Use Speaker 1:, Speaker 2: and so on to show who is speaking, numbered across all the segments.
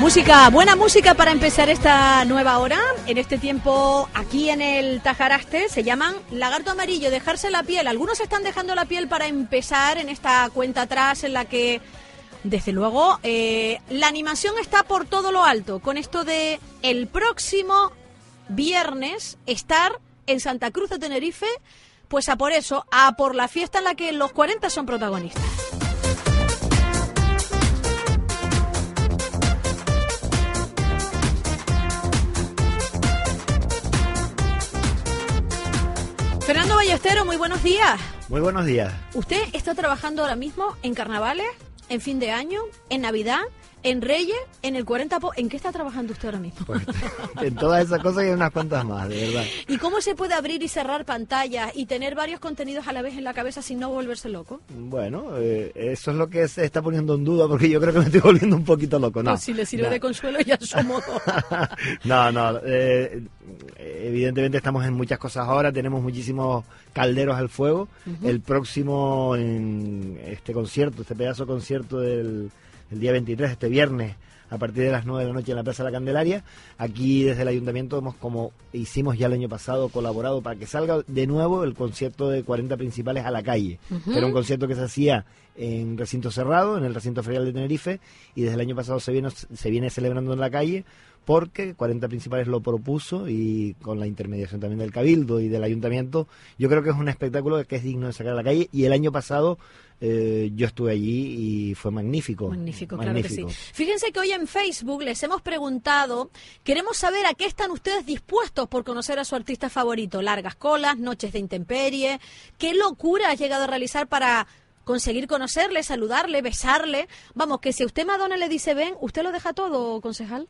Speaker 1: Música, buena música para empezar esta nueva hora. En este tiempo, aquí en el Tajaraste, se llaman Lagarto Amarillo, dejarse la piel. Algunos están dejando la piel para empezar en esta cuenta atrás en la que, desde luego, eh, la animación está por todo lo alto. Con esto de el próximo viernes estar en Santa Cruz de Tenerife, pues a por eso, a por la fiesta en la que los 40 son protagonistas. Fernando Ballestero, muy buenos días.
Speaker 2: Muy buenos días.
Speaker 1: ¿Usted está trabajando ahora mismo en carnavales, en fin de año, en Navidad, en Reyes, en el 40 po- ¿En qué está trabajando usted ahora mismo?
Speaker 2: Pues, en todas esas cosas y en unas cuantas más, de verdad.
Speaker 1: ¿Y cómo se puede abrir y cerrar pantallas y tener varios contenidos a la vez en la cabeza sin no volverse loco?
Speaker 2: Bueno, eh, eso es lo que se está poniendo en duda porque yo creo que me estoy volviendo un poquito loco. No,
Speaker 1: Pues si le sirve
Speaker 2: no.
Speaker 1: de consuelo ya somos dos.
Speaker 2: no, no. eh, evidentemente estamos en muchas cosas ahora, tenemos muchísimos calderos al fuego. El próximo, en este concierto, este pedazo concierto del el día 23, este viernes, a partir de las 9 de la noche en la Plaza de la Candelaria. Aquí desde el ayuntamiento hemos, como hicimos ya el año pasado, colaborado para que salga de nuevo el concierto de 40 principales a la calle. que Era un concierto que se hacía en recinto cerrado, en el recinto ferial de Tenerife, y desde el año pasado se viene, se viene celebrando en la calle porque 40 principales lo propuso y con la intermediación también del Cabildo y del Ayuntamiento, yo creo que es un espectáculo que es digno de sacar a la calle y el año pasado eh, yo estuve allí y fue magnífico.
Speaker 1: Magnífico, claro
Speaker 2: magnífico.
Speaker 1: que sí. Fíjense que hoy en Facebook les hemos preguntado, queremos saber a qué están ustedes dispuestos por conocer a su artista favorito. Largas colas, noches de intemperie, qué locura ha llegado a realizar para conseguir conocerle, saludarle, besarle. Vamos, que si usted Madonna le dice ven, ¿usted lo deja todo, concejal?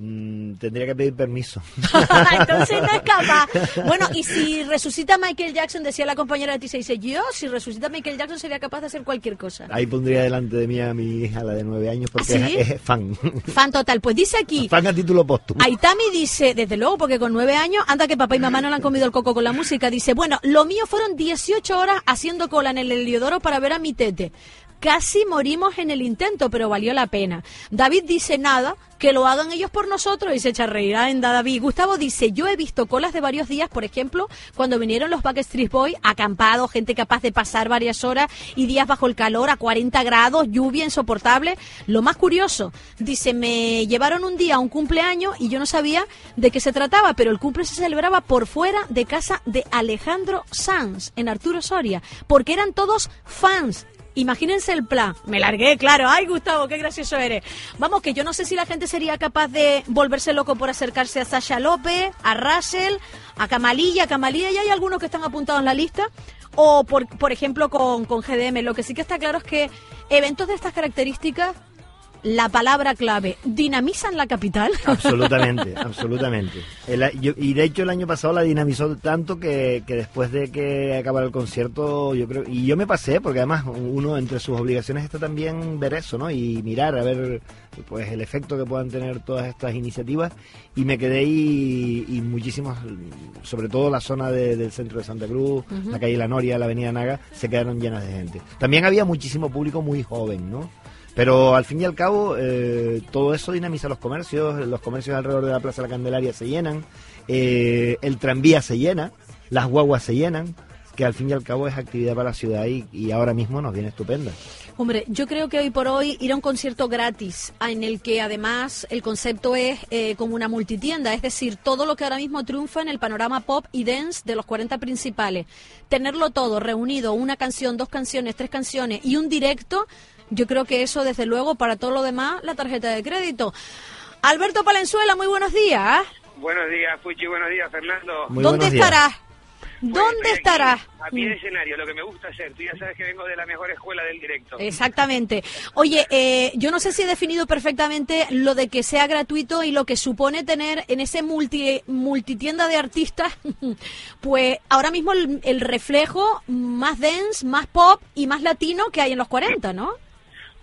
Speaker 2: Mm, tendría que pedir permiso.
Speaker 1: Entonces no es capaz. Bueno, y si resucita Michael Jackson, decía la compañera de Tisa, dice, yo, si resucita Michael Jackson sería capaz de hacer cualquier cosa.
Speaker 2: Ahí pondría delante de mí a mi hija, la de nueve años, porque
Speaker 1: ¿Ah, sí?
Speaker 2: es, es fan.
Speaker 1: Fan total. Pues dice aquí,
Speaker 2: fan a título póstumo.
Speaker 1: Aitami dice, desde luego, porque con nueve años, anda que papá y mamá no le han comido el coco con la música, dice, bueno, lo mío fueron 18 horas haciendo cola en el Heliodoro para ver a mi tete. Casi morimos en el intento, pero valió la pena. David dice nada, que lo hagan ellos por nosotros y se echa a reír en David. Gustavo dice, yo he visto colas de varios días, por ejemplo, cuando vinieron los Backstreet Boys, acampados, gente capaz de pasar varias horas y días bajo el calor a 40 grados, lluvia insoportable. Lo más curioso, dice, me llevaron un día a un cumpleaños y yo no sabía de qué se trataba, pero el cumple se celebraba por fuera de casa de Alejandro Sanz, en Arturo Soria, porque eran todos fans. Imagínense el plan. Me largué, claro. Ay, Gustavo, qué gracioso eres. Vamos, que yo no sé si la gente sería capaz de volverse loco por acercarse a Sasha López, a Russell, a Camalilla. A Camalilla ya hay algunos que están apuntados en la lista. O, por, por ejemplo, con, con GDM. Lo que sí que está claro es que eventos de estas características, la palabra clave, dinamizan la capital.
Speaker 2: Absolutamente, absolutamente. El a- yo- y de hecho el año pasado la dinamizó tanto que, que después de que acabara el concierto, yo creo, y yo me pasé, porque además uno entre sus obligaciones está también ver eso, ¿no? Y mirar a ver pues el efecto que puedan tener todas estas iniciativas. Y me quedé y, y muchísimos, sobre todo la zona de- del centro de Santa Cruz, la calle La Noria, la avenida Naga, se quedaron llenas de gente. También había muchísimo público muy joven, ¿no? Pero al fin y al cabo, eh, todo eso dinamiza los comercios, los comercios alrededor de la Plaza de la Candelaria se llenan, eh, el tranvía se llena, las guaguas se llenan, que al fin y al cabo es actividad para la ciudad y, ahora mismo nos viene estupenda.
Speaker 1: Hombre, yo creo que hoy por hoy ir a un concierto gratis, en el que además el concepto es eh, como una multitienda, es decir, todo lo que ahora mismo triunfa en el panorama pop y dance de los 40 principales, tenerlo todo reunido, una canción, dos canciones, tres canciones y un directo, yo creo que eso, desde luego, para todo lo demás, la tarjeta de crédito. Alberto Palenzuela, muy buenos días.
Speaker 3: Buenos días, Puchi, buenos días, Fernando.
Speaker 2: Muy
Speaker 1: ¿Dónde estarás? ¿Dónde estarás?
Speaker 3: A pie de escenario, lo que me gusta hacer. Tú ya sabes que vengo de la mejor escuela del directo.
Speaker 1: Exactamente. Oye, eh, yo no sé si he definido perfectamente lo de que sea gratuito y lo que supone tener en ese multi, multitienda de artistas, pues ahora mismo el, el reflejo más dance, más pop y más latino que hay en los 40, ¿no?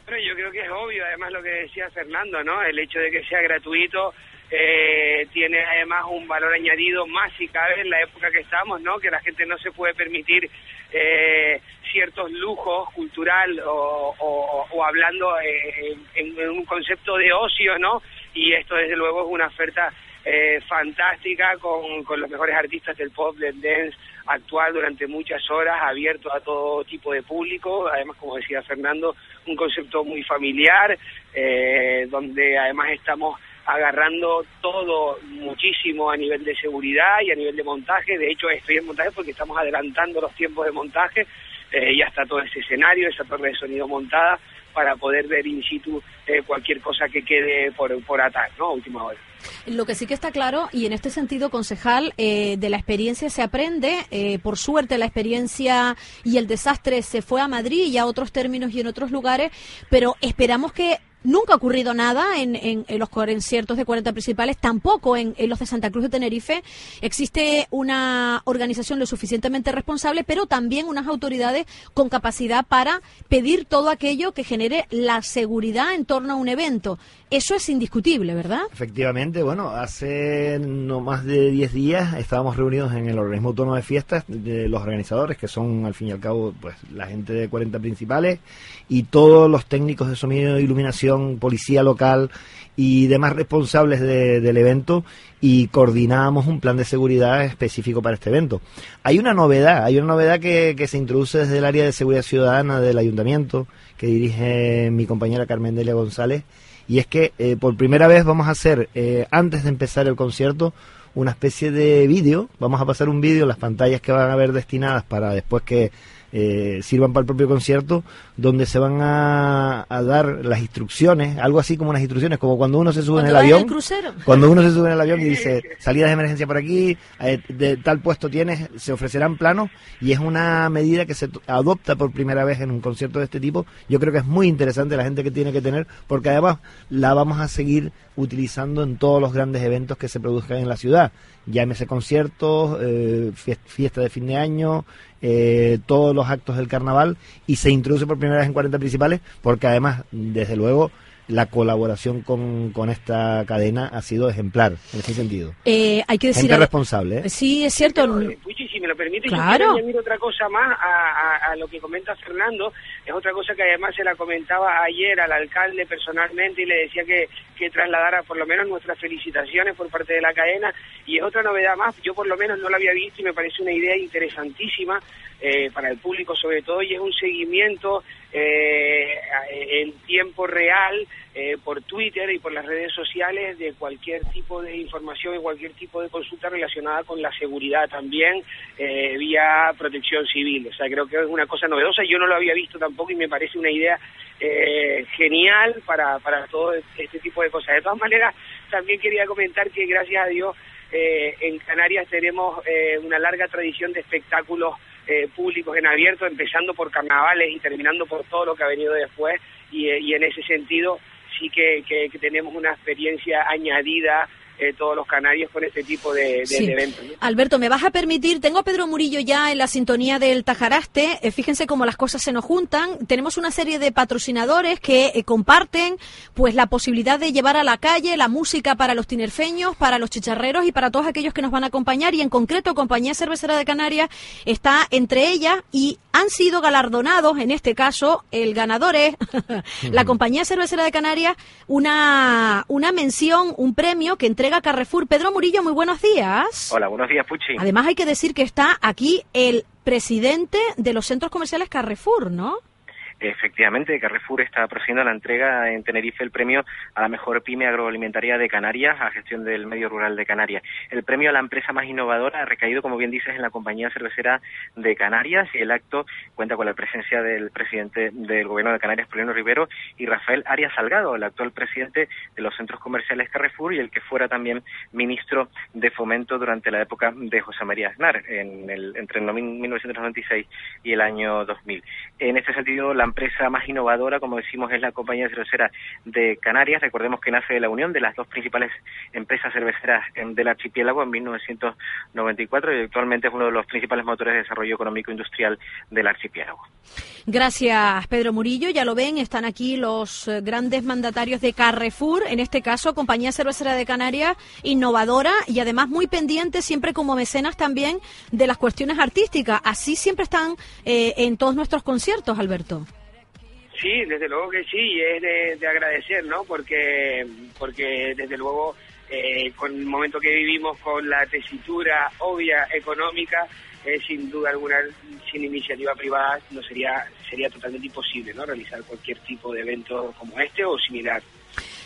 Speaker 3: Bueno, yo creo que es obvio, además lo que decía Fernando, ¿no? El hecho de que sea gratuito eh, tiene además un valor añadido más si cabe en la época que estamos, ¿no? Que la gente no se puede permitir eh, ciertos lujos cultural o, o, hablando eh, en, en, un concepto de ocio, ¿no? Y esto desde luego es una oferta eh, fantástica con, con los mejores artistas del pop, del dance actual durante muchas horas, abierto a todo tipo de público, además como decía Fernando, un concepto muy familiar, eh, donde además estamos agarrando todo muchísimo a nivel de seguridad y a nivel de montaje. De hecho, estoy en montaje porque estamos adelantando los tiempos de montaje. Eh, ya está todo ese escenario, esa torre de sonido montada para poder ver in situ eh, cualquier cosa que quede por, por atar, ¿no? A última hora.
Speaker 1: Lo que sí que está claro, y en este sentido, concejal, eh, de la experiencia se aprende. Eh, por suerte, la experiencia y el desastre se fue a Madrid y a otros términos y en otros lugares, pero esperamos que Nunca ha ocurrido nada en, en, en los conciertos de 40 principales, tampoco en, en, los de Santa Cruz de Tenerife. Existe una organización lo suficientemente responsable, pero también unas autoridades con capacidad para pedir todo aquello que genere la seguridad en torno a un evento. Eso es indiscutible, ¿verdad?
Speaker 2: Efectivamente, bueno, hace no más de 10 días estábamos reunidos en el organismo autónomo de fiestas de los organizadores, que son al fin y al cabo pues la gente de 40 principales y todos los técnicos de sonido iluminación, policía local y demás responsables de, del evento y coordinamos un plan de seguridad específico para este evento. Hay una novedad, hay una novedad que, que se introduce desde el área de seguridad ciudadana del ayuntamiento que dirige mi compañera Carmen Delia González y es que eh, por primera vez vamos a hacer, eh, antes de empezar el concierto, una especie de vídeo, vamos a pasar un vídeo, las pantallas que van a ver destinadas para después que eh, sirvan para el propio concierto, donde se van a, a, dar las instrucciones, algo así como unas instrucciones, como cuando uno se sube en el avión. Cuando uno se sube en el avión y dice salidas de emergencia por aquí, eh, de tal puesto tienes, se ofrecerán planos y es una medida que se adopta por primera vez en un concierto de este tipo. Yo creo que es muy interesante la gente que tiene que tener, porque además la vamos a seguir utilizando en todos los grandes eventos que se produzcan en la ciudad. Llámese conciertos, eh, fiesta de fin de año, eh, todos los actos del carnaval y se introduce por primera vez en 40 principales porque además, desde luego, la colaboración con, con, esta cadena ha sido ejemplar en ese sentido.
Speaker 1: Eh, hay que decir
Speaker 2: Gente responsable. ¿eh?
Speaker 1: Sí, es cierto.
Speaker 3: Pero, Puchi, si me lo permite,
Speaker 1: claro.
Speaker 3: yo quiero añadir otra cosa más a, a, a, lo que comenta Fernando. Es otra cosa que además se la comentaba ayer al alcalde personalmente y le decía que, que trasladara por lo menos nuestras felicitaciones por parte de la cadena. Y es otra novedad más, yo por lo menos no la había visto y me parece una idea interesantísima eh, para el público sobre todo y es un seguimiento eh, en tiempo real eh, por Twitter y por las redes sociales de cualquier tipo de información y cualquier tipo de consulta relacionada con la seguridad también eh, vía protección civil. O sea, creo que es una cosa novedosa. Yo no lo había visto tampoco y me parece una idea eh, genial para, para todo este tipo de cosas. De todas maneras, también quería comentar que gracias a Dios eh, en Canarias tenemos eh, una larga tradición de espectáculos eh, públicos en abierto, empezando por carnavales y terminando por todo lo que ha venido después. Y, y en ese sentido sí que, que tenemos una experiencia añadida eh, todos los canarios con este tipo de, de,
Speaker 1: sí.
Speaker 3: de eventos. ¿no?
Speaker 1: Alberto, me vas a permitir, tengo a Pedro Murillo ya en la sintonía del Tajaraste, eh, fíjense cómo las cosas se nos juntan, tenemos una serie de patrocinadores que eh, comparten pues la posibilidad de llevar a la calle la música para los tinerfeños, para los chicharreros y para todos aquellos que nos van a acompañar y en concreto Compañía Cervecera de Canarias está entre ellas y han sido galardonados, en este caso el ganador es la Compañía Cervecera de Canarias, una, una mención, un premio que entrega Carrefour. Pedro Murillo, muy buenos días.
Speaker 4: Hola, buenos días, Puchi.
Speaker 1: Además hay que decir que está aquí el presidente de los centros comerciales Carrefour, ¿no?
Speaker 4: Efectivamente, Carrefour está procediendo a la entrega en Tenerife el premio a la mejor pyme agroalimentaria de Canarias, a gestión del medio rural de Canarias. El premio a la empresa más innovadora ha recaído, como bien dices, en la compañía cervecera de Canarias y el acto cuenta con la presencia del presidente del gobierno de Canarias, Poliano Rivero, y Rafael Arias Salgado, el actual presidente de los centros comerciales Carrefour y el que fuera también ministro de Fomento durante la época de José María Aznar, en el, entre el 1996 y el año 2000. En este sentido, la empresa más innovadora, como decimos, es la compañía cervecera de Canarias. Recordemos que nace de la unión de las dos principales empresas cerveceras del archipiélago en 1994 y actualmente es uno de los principales motores de desarrollo económico industrial del archipiélago.
Speaker 1: Gracias, Pedro Murillo. Ya lo ven, están aquí los eh, grandes mandatarios de Carrefour, en este caso, compañía cervecera de Canarias, innovadora y además muy pendiente, siempre como mecenas también, de las cuestiones artísticas. Así siempre están eh, en todos nuestros conciertos, Alberto.
Speaker 3: Sí, desde luego que sí, y es de, agradecer, ¿no? Porque, porque desde luego, eh, con el momento que vivimos, con la tesitura obvia económica, eh, sin duda alguna, sin iniciativa privada, no sería sería totalmente imposible, ¿no? Realizar cualquier tipo de evento como este o similar.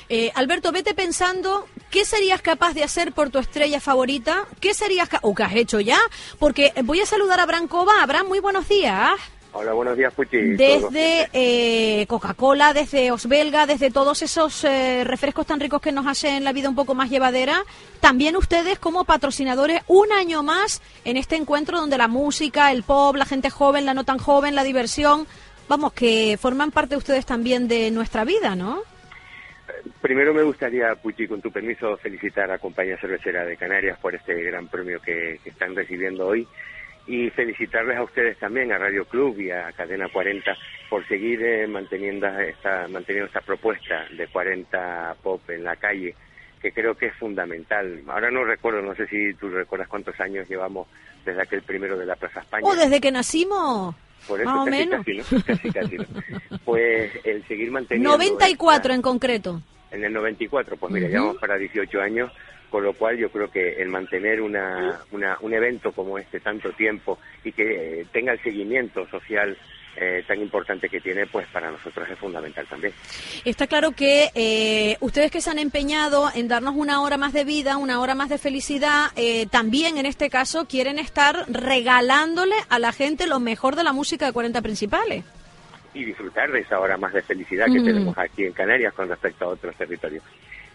Speaker 1: Eh, Alberto, vete pensando qué serías capaz de hacer por tu estrella favorita, qué serías o qué has hecho ya, porque voy a saludar a Brancova. Abraham, muy buenos días.
Speaker 5: Hola, buenos días, Puchi.
Speaker 1: Desde eh, Coca-Cola, desde Osbelga, desde todos esos eh, refrescos tan ricos que nos hacen la vida un poco más llevadera, también ustedes como patrocinadores un año más en este encuentro donde la música, el pop, la gente joven, la no tan joven, la diversión, vamos, que forman parte ustedes también de nuestra vida, ¿no?
Speaker 5: Primero me gustaría, Puchi, con tu permiso, felicitar a Compañía Cervecera de Canarias por este gran premio que están recibiendo hoy y felicitarles a ustedes también, a Radio Club y a Cadena 40, por seguir eh, manteniendo, esta, manteniendo esta propuesta de 40 pop en la calle, que creo que es fundamental. Ahora no recuerdo, no sé si tú recuerdas cuántos años llevamos desde aquel primero de la Plaza España.
Speaker 1: ¿O desde que nacimos?
Speaker 5: Por eso, Más o menos. Casi, casi, Pues el seguir manteniendo...
Speaker 1: 94 en concreto.
Speaker 5: En el 94, pues mira, llevamos para 18 años con lo cual yo creo que el mantener una, un evento como este tanto tiempo y que eh, tenga el seguimiento social eh, tan importante que tiene, pues para nosotros es fundamental también.
Speaker 1: Está claro que eh, ustedes que se han empeñado en darnos una hora más de vida, una hora más de felicidad, también en este caso quieren estar regalándole a la gente lo mejor de la música de 40 principales.
Speaker 5: Y disfrutar de esa hora más de felicidad que tenemos aquí en Canarias con respecto a otros territorios.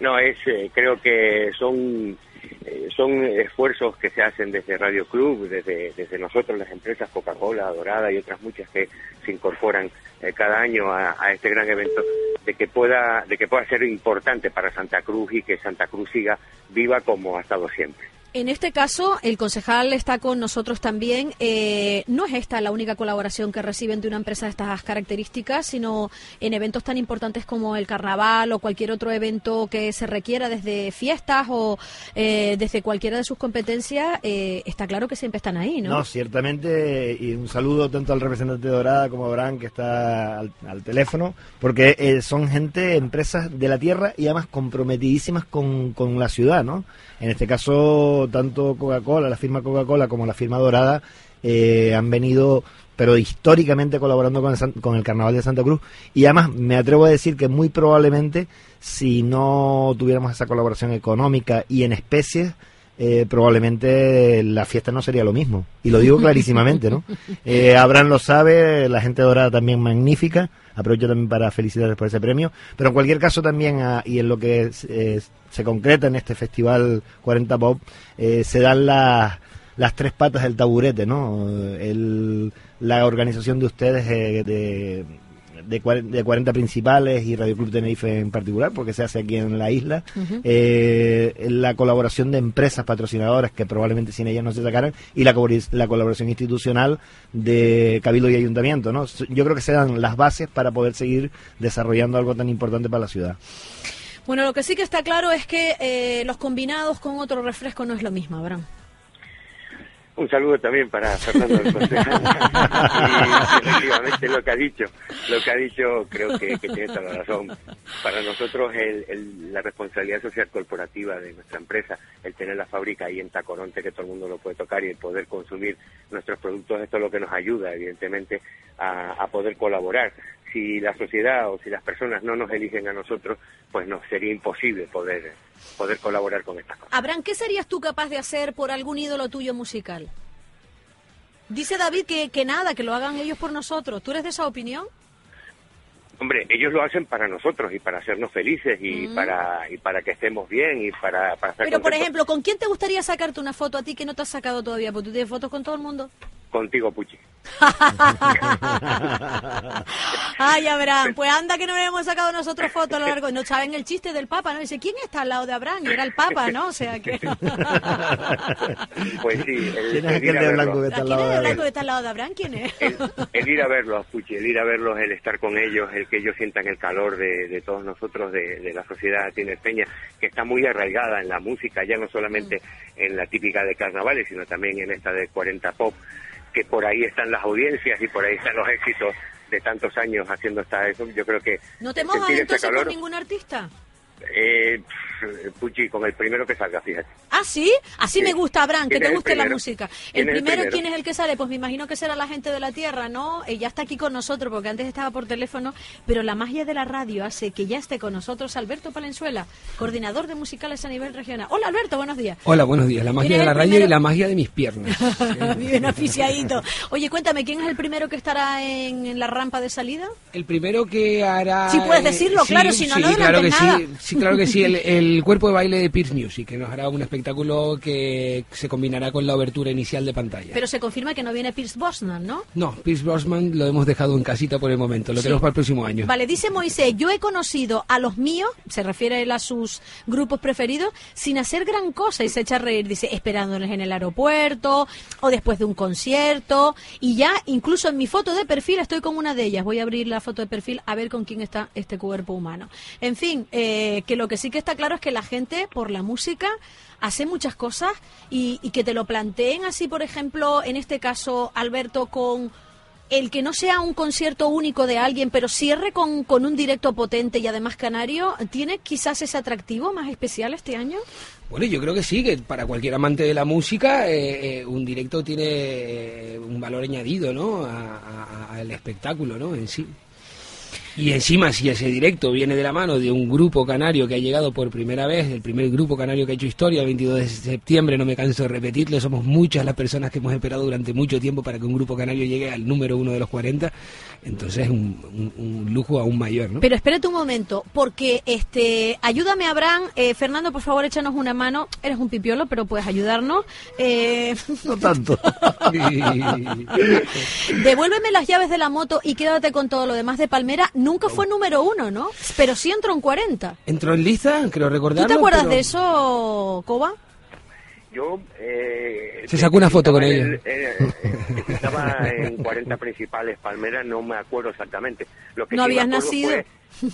Speaker 5: No, es, eh, creo que son, eh, son esfuerzos que se hacen desde Radio Club, desde, desde nosotros, las empresas Coca-Cola, Dorada y otras muchas que se incorporan eh, cada año a, a, este gran evento, de que pueda, de que pueda ser importante para Santa Cruz y que Santa Cruz siga viva como ha estado siempre.
Speaker 1: En este caso, el concejal está con nosotros también. Eh, no es esta la única colaboración que reciben de una empresa de estas características, sino en eventos tan importantes como el carnaval o cualquier otro evento que se requiera desde fiestas o eh, desde cualquiera de sus competencias. Eh, está claro que siempre están ahí, ¿no?
Speaker 2: No, ciertamente. Y un saludo tanto al representante de Dorada como a Abraham, que está al, al teléfono, porque son gente, empresas de la tierra y además comprometidísimas con, con la ciudad, ¿no? En este caso, tanto Coca-Cola, la firma Coca-Cola como la firma Dorada eh, han venido, pero históricamente colaborando con el, con el Carnaval de Santa Cruz. Y además me atrevo a decir que muy probablemente, si no tuviéramos esa colaboración económica y en especies, eh, probablemente la fiesta no sería lo mismo. Y lo digo clarísimamente, ¿no? Eh, Abraham lo sabe, la gente dorada también magnífica. Aprovecho también para felicitarles por ese premio. Pero en cualquier caso también, ah, y en lo que se concreta en este festival 40 Pop, eh, se dan las, las tres patas del taburete, ¿no? El, la organización de ustedes de de, 40 principales y Radio Club Tenerife en particular, porque se hace aquí en la isla, eh, la colaboración de empresas patrocinadoras que probablemente sin ellas no se sacaran y la, la colaboración institucional de Cabildo y Ayuntamiento. ¿no? Yo creo que se dan las bases para poder seguir desarrollando algo tan importante para la ciudad.
Speaker 1: Bueno, lo que sí que está claro es que eh, los combinados con otro refresco no es lo mismo, Abraham.
Speaker 5: Un saludo también para Fernando del y efectivamente lo que ha dicho, lo que ha dicho creo que, tiene toda la razón. Para nosotros el, la responsabilidad social corporativa de nuestra empresa, el tener la fábrica ahí en Tacoronte que todo el mundo lo puede tocar y el poder consumir nuestros productos, esto es lo que nos ayuda evidentemente a, a poder colaborar si la sociedad o si las personas no nos eligen a nosotros, pues nos sería imposible poder, poder colaborar con estas cosas.
Speaker 1: Abraham, ¿qué serías tú capaz de hacer por algún ídolo tuyo musical? Dice David que, que nada, que lo hagan ellos por nosotros. ¿Tú eres de esa opinión?
Speaker 5: Hombre, ellos lo hacen para nosotros y para hacernos felices y
Speaker 1: Mm.
Speaker 5: para y para que estemos bien y para, para estar
Speaker 1: Pero, por ejemplo, ¿con quién te gustaría sacarte una foto a ti que no te has sacado todavía? Porque tú tienes fotos con todo el mundo.
Speaker 5: contigo, Puchi.
Speaker 1: Ay, Abraham, pues anda que no le hemos sacado nosotros fotos a lo largo. No saben el chiste del Papa, ¿no? Dice, ¿quién está al lado de Abraham? Y era el Papa, ¿no? O sea que...
Speaker 5: Pues sí, el,
Speaker 2: ¿Quién es
Speaker 5: el
Speaker 2: aquel
Speaker 5: ir a
Speaker 2: de
Speaker 5: verlos.
Speaker 2: blanco que está al
Speaker 1: ¿Quién
Speaker 2: lado
Speaker 1: es
Speaker 2: de
Speaker 1: blanco que está al lado de Abraham? ¿Quién es?
Speaker 5: el, el ir a verlos, Puchi, el ir a verlos, el estar con ellos, el que ellos sientan el calor de, de todos nosotros, de, de la sociedad tinerfeña, que está muy arraigada en la música, ya no solamente en la típica de carnavales, sino también en esta de 40 pop, que por ahí están las audiencias y por ahí están los éxitos de tantos años haciendo esta eso. Yo creo que
Speaker 1: ¿No te mojas entonces
Speaker 5: calor,
Speaker 1: con ningún artista?
Speaker 5: Eh, Puchi, con el primero que salga, fíjate.
Speaker 1: Ah, sí, así
Speaker 5: Sí.
Speaker 1: me gusta, Abraham, que
Speaker 5: ¿Quién
Speaker 1: te guste la música. El
Speaker 5: ¿Quién es el
Speaker 1: primero,
Speaker 5: primero?
Speaker 1: ¿quién es el que sale? Pues me imagino que será la gente de la Tierra, ¿no? Eh, ya está aquí con nosotros, porque antes estaba por teléfono, pero la magia de la radio hace que ya esté con nosotros Alberto Palenzuela, coordinador de musicales a nivel regional. Hola, Alberto, buenos días.
Speaker 6: Hola, buenos días. La magia
Speaker 1: ¿Quién es
Speaker 6: de la radio
Speaker 1: primero?
Speaker 6: y la magia de mis piernas.
Speaker 1: Bien aficiadito. Oye, cuéntame, ¿quién es el primero que estará en, en la rampa de salida?
Speaker 6: El primero que hará...
Speaker 1: Sí, puedes
Speaker 6: eh,
Speaker 1: decirlo, claro, si no, no
Speaker 6: claro que
Speaker 1: adelantes
Speaker 6: sí,
Speaker 1: nada.
Speaker 6: Sí, claro que sí. El, el cuerpo de baile de Pierce Music, que nos hará un espectáculo que se combinará con la abertura inicial de pantalla.
Speaker 1: Pero se confirma que no viene Pierce Brosnan, ¿no?
Speaker 6: No, Pierce Brosnan lo hemos dejado en casita por el momento. Lo
Speaker 1: Sí.
Speaker 6: tenemos para el próximo año.
Speaker 1: Vale, dice Moisés, yo he conocido a los míos, se refiere él a sus grupos preferidos, sin hacer gran cosa y se echa a reír, dice, esperándoles en el aeropuerto o después de un concierto y ya incluso en mi foto de perfil estoy con una de ellas, voy a abrir la foto de perfil a ver con quién está este cuerpo humano. En fin, eh, que lo que sí que está claro es que la gente por la música hace muchas cosas y, que te lo planteen así, por ejemplo, en este caso, Alberto, con el que no sea un concierto único de alguien, pero cierre con, con un directo potente y además canario, ¿tiene quizás ese atractivo más especial este año?
Speaker 6: Bueno, yo creo que sí, que para cualquier amante de la música, eh, eh, un directo tiene eh, un valor añadido, ¿no? Al espectáculo, ¿no? En sí. Y encima, si ese directo viene de la mano de un grupo canario que ha llegado por primera vez, el primer grupo canario que ha hecho historia, el 22 de septiembre, no me canso de repetirlo, somos muchas las personas que hemos esperado durante mucho tiempo para que un grupo canario llegue al número uno de los 40, entonces es un, un- un lujo aún mayor, ¿no?
Speaker 1: Pero espérate un momento, porque este, ayúdame Abraham, eh, Fernando, por favor, échanos una mano. Eres un pipiolo, pero puedes ayudarnos. Eh,
Speaker 2: No tanto.
Speaker 1: devuélveme las llaves de la moto y quédate con todo lo demás de Palmera. Nunca fue número uno, ¿no? Pero sí entró en 40.
Speaker 6: Entró en lista, creo
Speaker 1: ¿Tú
Speaker 6: recordarlo.
Speaker 1: te acuerdas
Speaker 6: pero-
Speaker 1: de eso, Coba?
Speaker 5: Yo... Eh,
Speaker 6: Se sacó una foto con
Speaker 5: estaba en
Speaker 6: ellos.
Speaker 5: el- eh, estaba en 40 principales Palmeras, no me acuerdo exactamente. Lo que
Speaker 1: No
Speaker 5: sí
Speaker 1: habías nacido.
Speaker 5: Fue,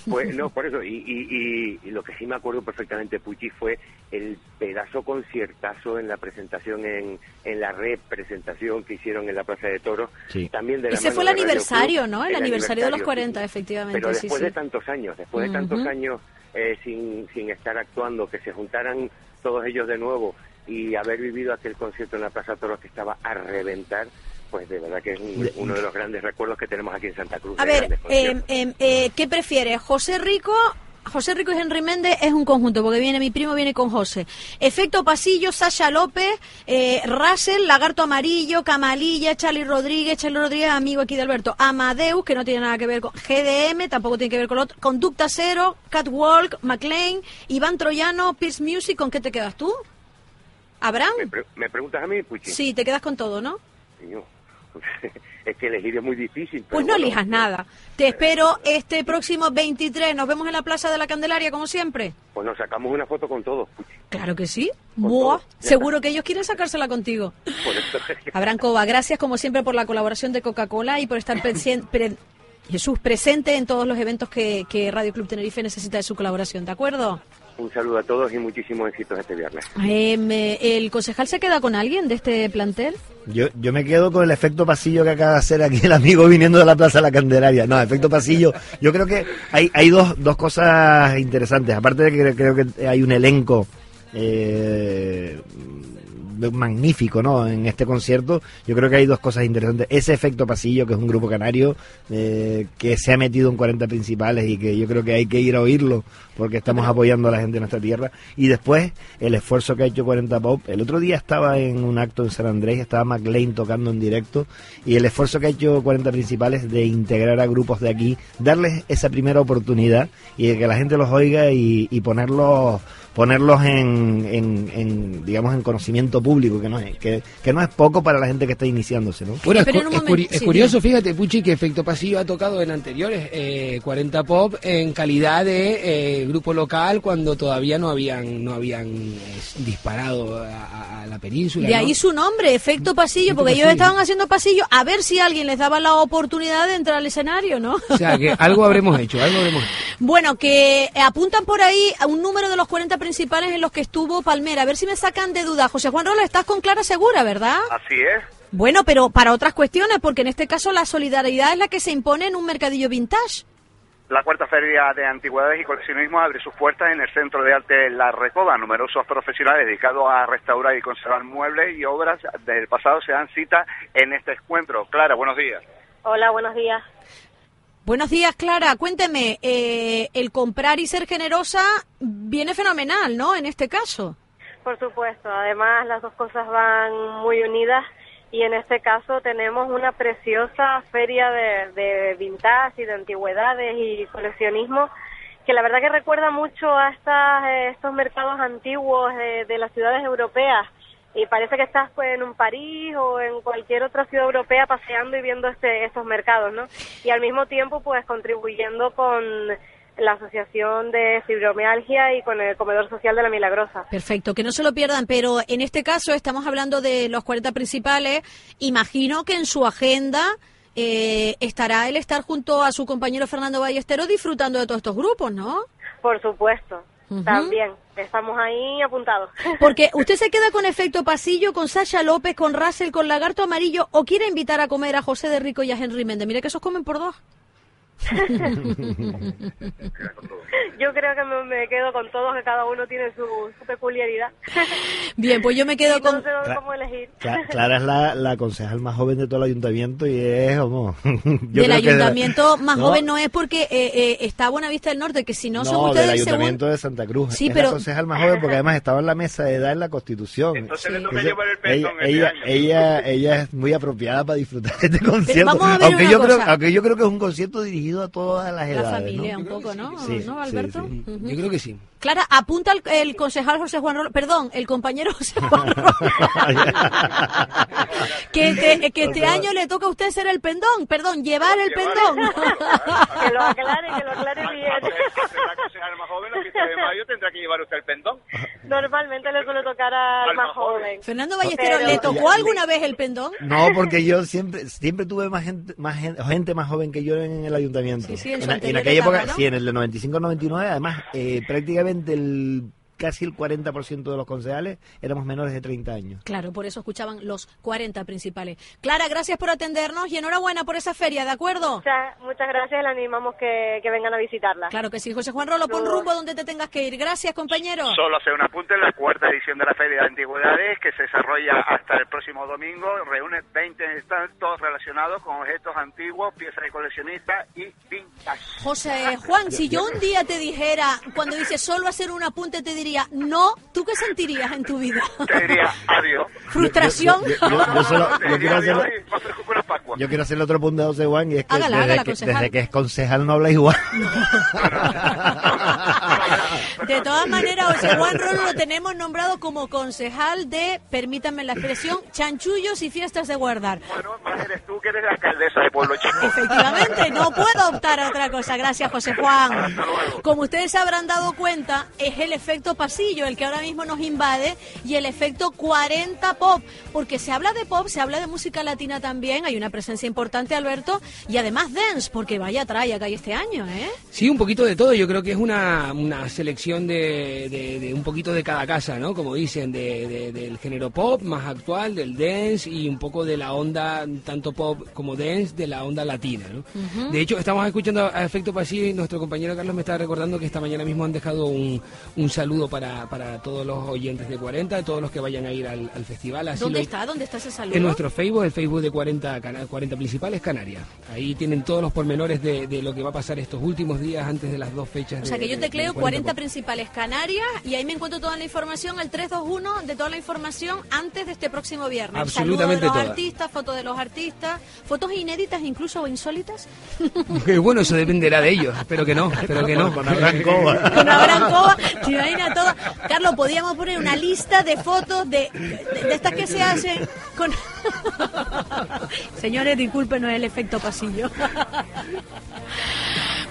Speaker 5: fue- no, por eso, y, y, y- y lo que sí me acuerdo perfectamente, Puchi, fue el pedazo conciertazo en la presentación, en, en la representación que hicieron en la Plaza de Toros.
Speaker 2: Sí.
Speaker 5: También de la
Speaker 1: Ese fue el
Speaker 5: de
Speaker 1: aniversario,
Speaker 5: Club,
Speaker 1: ¿no? El aniversario de los 40,
Speaker 5: sí.
Speaker 1: efectivamente,
Speaker 5: Pero
Speaker 1: sí,
Speaker 5: después
Speaker 1: sí.
Speaker 5: de tantos años, después de tantos años eh, sin, sin estar actuando, que se juntaran todos ellos de nuevo y haber vivido aquel concierto en la Plaza Toros que estaba a reventar, pues de verdad que es un- uno de los grandes recuerdos que tenemos aquí en Santa Cruz.
Speaker 1: A ver,
Speaker 5: grandes conciertos.
Speaker 1: eh, eh, eh, ¿qué prefieres? ¿José Rico? José Rico y Henry Méndez es un conjunto, porque viene mi primo, viene con José. Efecto Pasillo, Sasha López, eh, Russell, Lagarto Amarillo, Camalilla, Charlie Rodríguez, Charlie Rodríguez, amigo aquí de Alberto, Amadeus, que no tiene nada que ver con GDM, tampoco tiene que ver con lo otro, Conducta Cero, Catwalk, McLean, Iván Troyano, Pierce Music, ¿con qué te quedas tú? ¿Abraham?
Speaker 5: ¿Me, pre- me preguntas a mí, Puchi?
Speaker 1: Sí, te quedas con todo, ¿no?
Speaker 5: es que elegir es muy difícil. pero
Speaker 1: Pues no
Speaker 5: bueno,
Speaker 1: elijas nada. Te espero este próximo 23. Nos vemos en la Plaza de la Candelaria, como siempre.
Speaker 5: Pues nos sacamos una foto con todos.
Speaker 1: Claro que sí. Buah, seguro que ellos quieren sacársela contigo.
Speaker 5: Por eso
Speaker 1: Abraham Cova, gracias como siempre por la colaboración de Coca-Cola y por estar presien- pre- Jesús presente en todos los eventos que, que Radio Club Tenerife necesita de su colaboración, ¿de acuerdo?
Speaker 5: Un saludo a todos y muchísimos éxitos este viernes.
Speaker 1: Eh, me- ¿El concejal se queda con alguien de este plantel?
Speaker 2: Yo, yo me quedo con el efecto pasillo que acaba de hacer aquí el amigo viniendo de la Plaza de la Candelaria. No, efecto pasillo. Yo creo que hay, hay dos, dos cosas interesantes. Aparte de que creo que hay un elenco eh, magnífico, ¿no? En este concierto, yo creo que hay dos cosas interesantes. Ese efecto pasillo, que es un grupo canario eh, que se ha metido en 40 principales y que yo creo que hay que ir a oírlo porque estamos apoyando a la gente de nuestra tierra. Y después, el esfuerzo que ha hecho 40 Pop. El otro día estaba en un acto en San Andrés, estaba McLean tocando en directo, y el esfuerzo que ha hecho 40 principales de integrar a grupos de aquí, darles esa primera oportunidad y de que la gente los oiga y, y ponerlos ponerlos en, en, digamos en conocimiento público que no es que, que, no es poco para la gente que está iniciándose ¿no?
Speaker 6: bueno es, curioso fíjate Puchi que Efecto Pasillo ha tocado en anteriores eh, 40 Pop en calidad de eh, grupo local cuando todavía no habían no habían eh, disparado a, la península
Speaker 1: de ahí su nombre Efecto Pasillo porque ellos estaban haciendo pasillo a ver si alguien les daba la oportunidad de entrar al escenario ¿no?
Speaker 6: o sea que algo habremos hecho algo habremos hecho.
Speaker 1: bueno que apuntan por ahí a un número de los 40 principales en los que estuvo Palmera. A ver si me sacan de duda. José Juan Rolo, estás con Clara Segura, ¿verdad?
Speaker 7: Así es.
Speaker 1: Bueno, pero para otras cuestiones, porque en este caso la solidaridad es la que se impone en un mercadillo vintage.
Speaker 7: La cuarta feria de antigüedades y coleccionismo abre sus puertas en el Centro de Arte La Recoba. Numerosos profesionales dedicados a restaurar y conservar muebles y obras del pasado se dan cita en este encuentro. Clara, buenos días.
Speaker 8: Hola, buenos días.
Speaker 1: Buenos días, Clara. Cuénteme, eh, el comprar y ser generosa viene fenomenal, ¿no? En este caso.
Speaker 8: Por supuesto. Además, las dos cosas van muy unidas y en este caso tenemos una preciosa feria de, vintage y de antigüedades y coleccionismo que la verdad que recuerda mucho a estas, eh, estos mercados antiguos de las ciudades europeas y parece que estás pues en un París o en cualquier otra ciudad europea paseando y viendo este, estos mercados, ¿no? Y al mismo tiempo pues contribuyendo con la Asociación de Fibromialgia y con el Comedor Social de la Milagrosa.
Speaker 1: Perfecto, que no se lo pierdan, pero en este caso estamos hablando de los 40 principales. Imagino que en su agenda eh, estará el estar junto a su compañero Fernando Ballesteros disfrutando de todos estos grupos, ¿no?
Speaker 8: Por supuesto, también, estamos ahí apuntados.
Speaker 1: Porque usted se queda con efecto pasillo, con Sasha López, con Russell, con Lagarto Amarillo, o quiere invitar a comer a José de Rico y a Henry Méndez. Mire que esos comen por dos.
Speaker 8: Yo creo que me, quedo con todos, que cada uno tiene su, peculiaridad.
Speaker 1: Bien, pues yo me quedo con...
Speaker 8: No sé cómo elegir.
Speaker 2: Clara es la, la, concejal más joven de todo el ayuntamiento y es como...
Speaker 1: del ayuntamiento más joven no es porque eh, eh, está a Buenavista del Norte, que si no, son ustedes...
Speaker 2: del ayuntamiento de Santa Cruz.
Speaker 1: Sí,
Speaker 2: es
Speaker 1: pero...
Speaker 2: la concejal más joven porque además estaba en la mesa de edad en la Constitución.
Speaker 7: Entonces le toca llevar el
Speaker 2: ella, ella, ella, ella, es muy apropiada para disfrutar de este concierto. aunque, yo creo, aunque yo creo que es un concierto dirigido a todas las edades.
Speaker 1: La familia un poco, ¿no? ¿No, Alberto?
Speaker 6: Yo creo que sí.
Speaker 1: Clara, apunta el, concejal José Juan Rolo, perdón, el compañero José Juan Rolo, que, que este año le toca a usted ser el pendón, perdón, llevar el pendón.
Speaker 8: que lo aclare, que lo aclare bien.
Speaker 7: La concejal más joven, la fiesta de mayo, tendrá que llevar usted el pendón.
Speaker 8: Normalmente le suele tocar al más joven.
Speaker 1: Fernando Ballesteros, ¿le tocó alguna vez el pendón?
Speaker 2: No, porque yo siempre siempre tuve más gente más gente, más joven que yo en el ayuntamiento.
Speaker 1: Sí, sí, en,
Speaker 2: en, en aquella época, sí, en el de 95-99, además, eh, prácticamente el casi el 40% de los concejales éramos menores de 30 años.
Speaker 1: Claro, por eso escuchaban los 40 principales. Clara, gracias por atendernos y enhorabuena por esa feria, ¿de acuerdo?
Speaker 8: Muchas, muchas gracias, le animamos que, vengan a visitarla.
Speaker 1: Claro que sí, José Juan Rolo, pon rumbo donde te tengas que ir. Gracias, compañero.
Speaker 7: Solo hacer un apunte, la cuarta edición de la Feria de Antigüedades, que se desarrolla hasta el próximo domingo, reúne 20 todos relacionados con objetos antiguos, piezas de coleccionistas y vintage.
Speaker 1: José Juan, si yo un día te dijera, cuando dices solo hacer un apunte, te diría no, ¿tú qué sentirías en tu vida?
Speaker 7: Te diría adiós.
Speaker 1: ¿Frustración?
Speaker 2: Yo, quiero hacer, el otro punto de José Juan y es que, desde, que es concejal no habla igual.
Speaker 1: De todas maneras, José Juan Rolo lo tenemos nombrado como concejal de, permítanme la expresión, chanchullos y fiestas de guardar.
Speaker 7: Bueno, eres tú que eres la alcaldesa de Pueblo Chico.
Speaker 1: Efectivamente, no puedo optar a otra cosa. Gracias, José Juan. Como ustedes se habrán dado cuenta, es el efecto pasillo el que ahora mismo nos invade y el efecto 40 pop, porque se habla de pop, se habla de música latina también, hay una presencia importante, Alberto, y además dance, porque vaya trae acá este año, ¿eh?
Speaker 6: Sí, un poquito de todo, yo creo que es una, una selección de, un poquito de cada casa, ¿no? Como dicen, del género pop más actual, del dance y un poco de la onda tanto pop como dance de la onda latina. ¿no? De hecho, estamos escuchando a Efecto Pasillo y nuestro compañero Carlos me está recordando que esta mañana mismo han dejado un, un saludo para, para todos los oyentes de 40, todos los que vayan a ir al, al festival. Así
Speaker 1: ¿Dónde
Speaker 6: lo-
Speaker 1: está? ¿Dónde está ese saludo?
Speaker 6: En nuestro Facebook, el Facebook de 40, cana- 40 principales Canarias. Ahí tienen todos los pormenores de, de lo que va a pasar estos últimos días antes de las dos fechas.
Speaker 1: O sea
Speaker 6: de-
Speaker 1: que yo tecleo
Speaker 6: 40
Speaker 1: 40 principales Canarias y ahí me encuentro toda la información, el 321 de toda la información antes de este próximo viernes.
Speaker 6: Absolutamente
Speaker 1: Saludos de los
Speaker 6: toda.
Speaker 1: artistas, fotos de los artistas, fotos inéditas incluso o insólitas.
Speaker 6: Que bueno, eso dependerá de ellos. Espero que no, espero que no.
Speaker 2: Con Abraham Cova.
Speaker 1: Con Abraham Cova, te imaginas todo. Carlos, podíamos poner una lista de fotos de, de, de estas que se hacen con... Señores, disculpen, no es el efecto pasillo.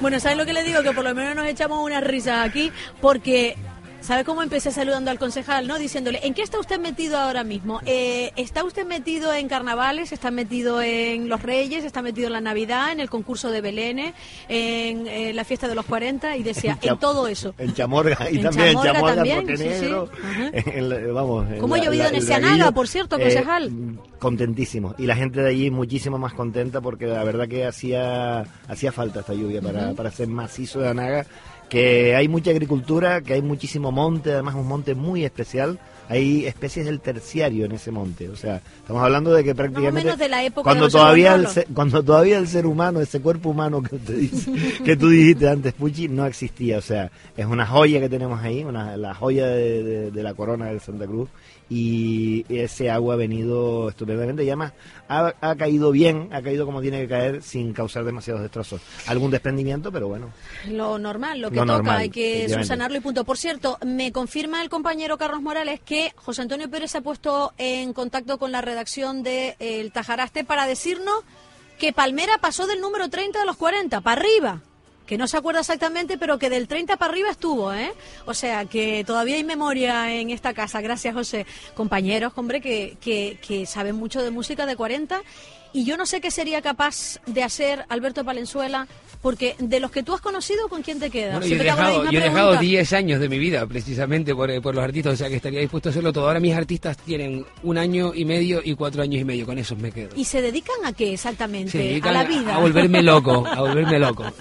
Speaker 1: Bueno, ¿sabes lo que le digo? Que por lo menos nos echamos una risa aquí porque... ¿Sabe cómo empecé saludando al concejal, no? Diciéndole, ¿en qué está usted metido ahora mismo? Eh, ¿Está usted metido en carnavales? ¿Está metido en los Reyes? ¿Está metido en la Navidad? ¿En el concurso de Belén? ¿En, eh, la fiesta de los 40? Y decía,
Speaker 2: En
Speaker 1: en todo eso.
Speaker 2: En Chamorga y
Speaker 1: En
Speaker 2: también
Speaker 1: Chamorga
Speaker 2: en Chamorga,
Speaker 1: también, sí.
Speaker 2: Negro. En vamos,
Speaker 1: ¿Cómo ha llovido en
Speaker 2: Draguillo.
Speaker 1: por cierto,
Speaker 2: Eh,
Speaker 1: concejal?
Speaker 2: contentísimo. Y la gente de allí muchísimo más contenta porque la verdad que hacía, hacía falta esta lluvia para, para hacer macizo de Anaga. Que hay mucha agricultura, que hay muchísimo monte, además un monte muy especial. Hay especies del terciario en ese monte. O sea, estamos hablando de que prácticamente.
Speaker 1: menos de la época
Speaker 2: cuando
Speaker 1: de
Speaker 2: todavía el, Cuando todavía el ser humano, ese cuerpo humano que, dice, que tú dijiste antes, Puchi, no existía. O sea, es una joya que tenemos ahí, una, la joya de, de- de la corona de Santa Cruz. Y ese agua ha venido estupendamente. Y además ha, ha caído bien, ha caído como tiene que caer sin causar demasiados destrozos. Algún desprendimiento, pero bueno.
Speaker 1: Lo normal, lo que
Speaker 2: Lo
Speaker 1: toca,
Speaker 2: normal,
Speaker 1: hay que subsanarlo y punto. Por cierto, me confirma el compañero Carlos Morales que José Antonio Pérez se ha puesto en contacto con la redacción de eh, El Tajaraste para decirnos que Palmera pasó del número 30 a los 40, para arriba. Que no se acuerda exactamente, pero que del 30 para arriba estuvo, ¿eh? O sea, que todavía hay memoria en esta casa. Gracias, José. Compañeros, hombre, que, que, que saben mucho de música de 40. Y yo no sé qué sería capaz de hacer Alberto Palenzuela, porque de los que tú has conocido, ¿con quién te quedas?
Speaker 6: Bueno, yo he dejado, yo he dejado
Speaker 1: pregunta.
Speaker 6: 10 años de mi vida precisamente por, eh, por los artistas, o sea que estaría dispuesto a hacerlo todo. Ahora mis artistas tienen un año y medio y cuatro años y medio, con esos me quedo.
Speaker 1: ¿Y se dedican a qué exactamente?
Speaker 6: Se
Speaker 1: a la vida.
Speaker 6: A volverme loco, a volverme loco.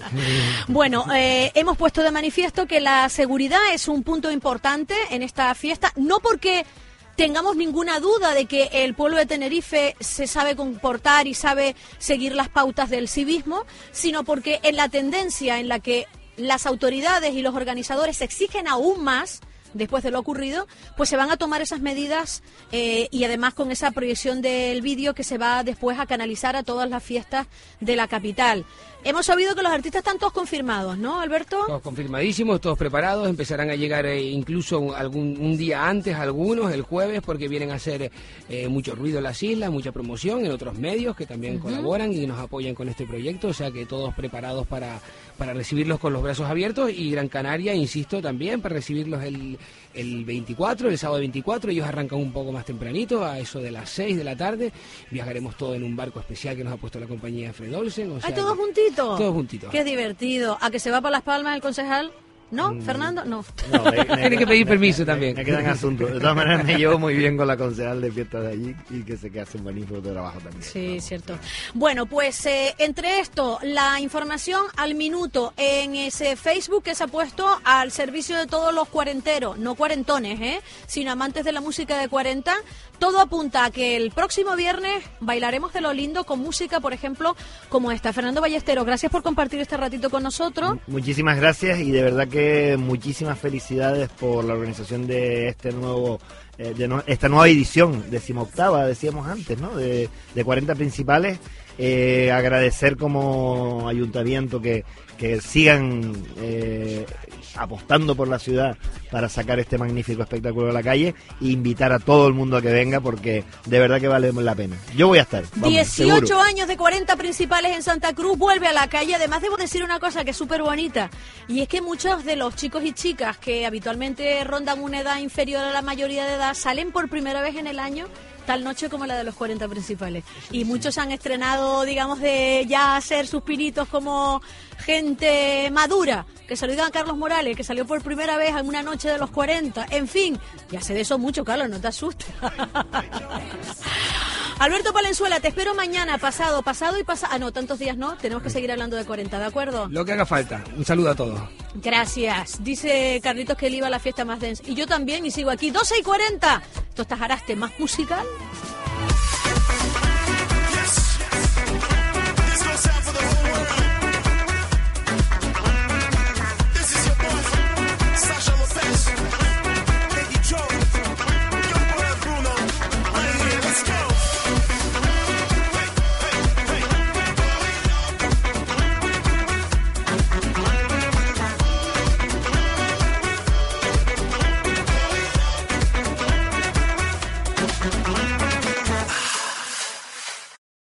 Speaker 1: Bueno, eh, hemos puesto de manifiesto que la seguridad es un punto importante en esta fiesta, no porque tengamos ninguna duda de que el pueblo de Tenerife se sabe comportar y sabe seguir las pautas del civismo, sino porque en la tendencia en la que las autoridades y los organizadores exigen aún más, después de lo ocurrido, pues se van a tomar esas medidas eh, y además con esa proyección del vídeo que se va después a canalizar a todas las fiestas de la capital. Hemos sabido que los artistas están todos confirmados, ¿no, Alberto?
Speaker 6: Todos confirmadísimos, todos preparados, empezarán a llegar eh, incluso un- algún un día antes algunos, el jueves, porque vienen a hacer eh, mucho ruido en las islas, mucha promoción en otros medios que también colaboran y nos apoyan con este proyecto, o sea que todos preparados para, para recibirlos con los brazos abiertos y Gran Canaria, insisto, también para recibirlos el, el 24, el sábado 24, ellos arrancan un poco más tempranito, a eso de las 6 de la tarde, viajaremos todo en un barco especial que nos ha puesto la compañía Fred Olsen. O
Speaker 1: ¡Ay,
Speaker 6: sea
Speaker 1: todos
Speaker 6: que-
Speaker 1: juntitos!
Speaker 6: Todos juntitos.
Speaker 1: ¡Qué divertido! ¿A que se va para Las Palmas el concejal? ¿No,
Speaker 6: Mm.
Speaker 1: Fernando? No.
Speaker 2: No, me- me-
Speaker 6: Tiene que pedir
Speaker 2: me-
Speaker 6: permiso también.
Speaker 2: Me quedan asuntos. De todas maneras, me llevo muy bien con la concejal de fiestas de allí y que sé que hace un magnífico trabajo también.
Speaker 1: Sí, cierto. Bueno, pues eh, entre esto, la información al minuto en ese Facebook que se ha puesto al servicio de todos los cuarenteros, no cuarentones, ¿eh? sino amantes de la música de 40. Todo apunta a que el próximo viernes bailaremos de lo lindo con música, por ejemplo, como esta. Fernando Ballesteros, gracias por compartir este ratito con nosotros.
Speaker 2: Muchísimas gracias y de verdad que muchísimas felicidades por la organización de este nuevo eh, de no- esta nueva edición, decimoctava, decíamos antes, ¿no? De, de 40 principales. Eh, agradecer como ayuntamiento que, que sigan eh, apostando por la ciudad para sacar este magnífico espectáculo a la calle e invitar a todo el mundo a que venga porque de verdad que vale la pena. Yo voy a estar. vamos,
Speaker 1: 18
Speaker 2: seguro.
Speaker 1: años de 40 principales en Santa Cruz, vuelve a la calle. Además, debo decir una cosa que es súper bonita. Y es que muchos de los chicos y chicas que habitualmente rondan una edad inferior a la mayoría de edad salen por primera vez en el año tal noche como la de los 40 principales. Y muchos han estrenado, digamos, de ya hacer sus pinitos como gente madura. Que se lo digan a Carlos Morales, que salió por primera vez en una noche de los 40. En fin, ya sé de eso mucho, Carlos, no te asustes. Alberto Palenzuela, te espero mañana, pasado, pasado y pasado. Ah, no, tantos días no. Tenemos que seguir hablando de 40, ¿de acuerdo?
Speaker 6: Lo que haga falta. Un saludo a todos.
Speaker 1: Gracias. Dice Carlitos que él iba a la fiesta más densa. Y yo también, y sigo aquí. 12 y 40. Esto está Jaraste más musical.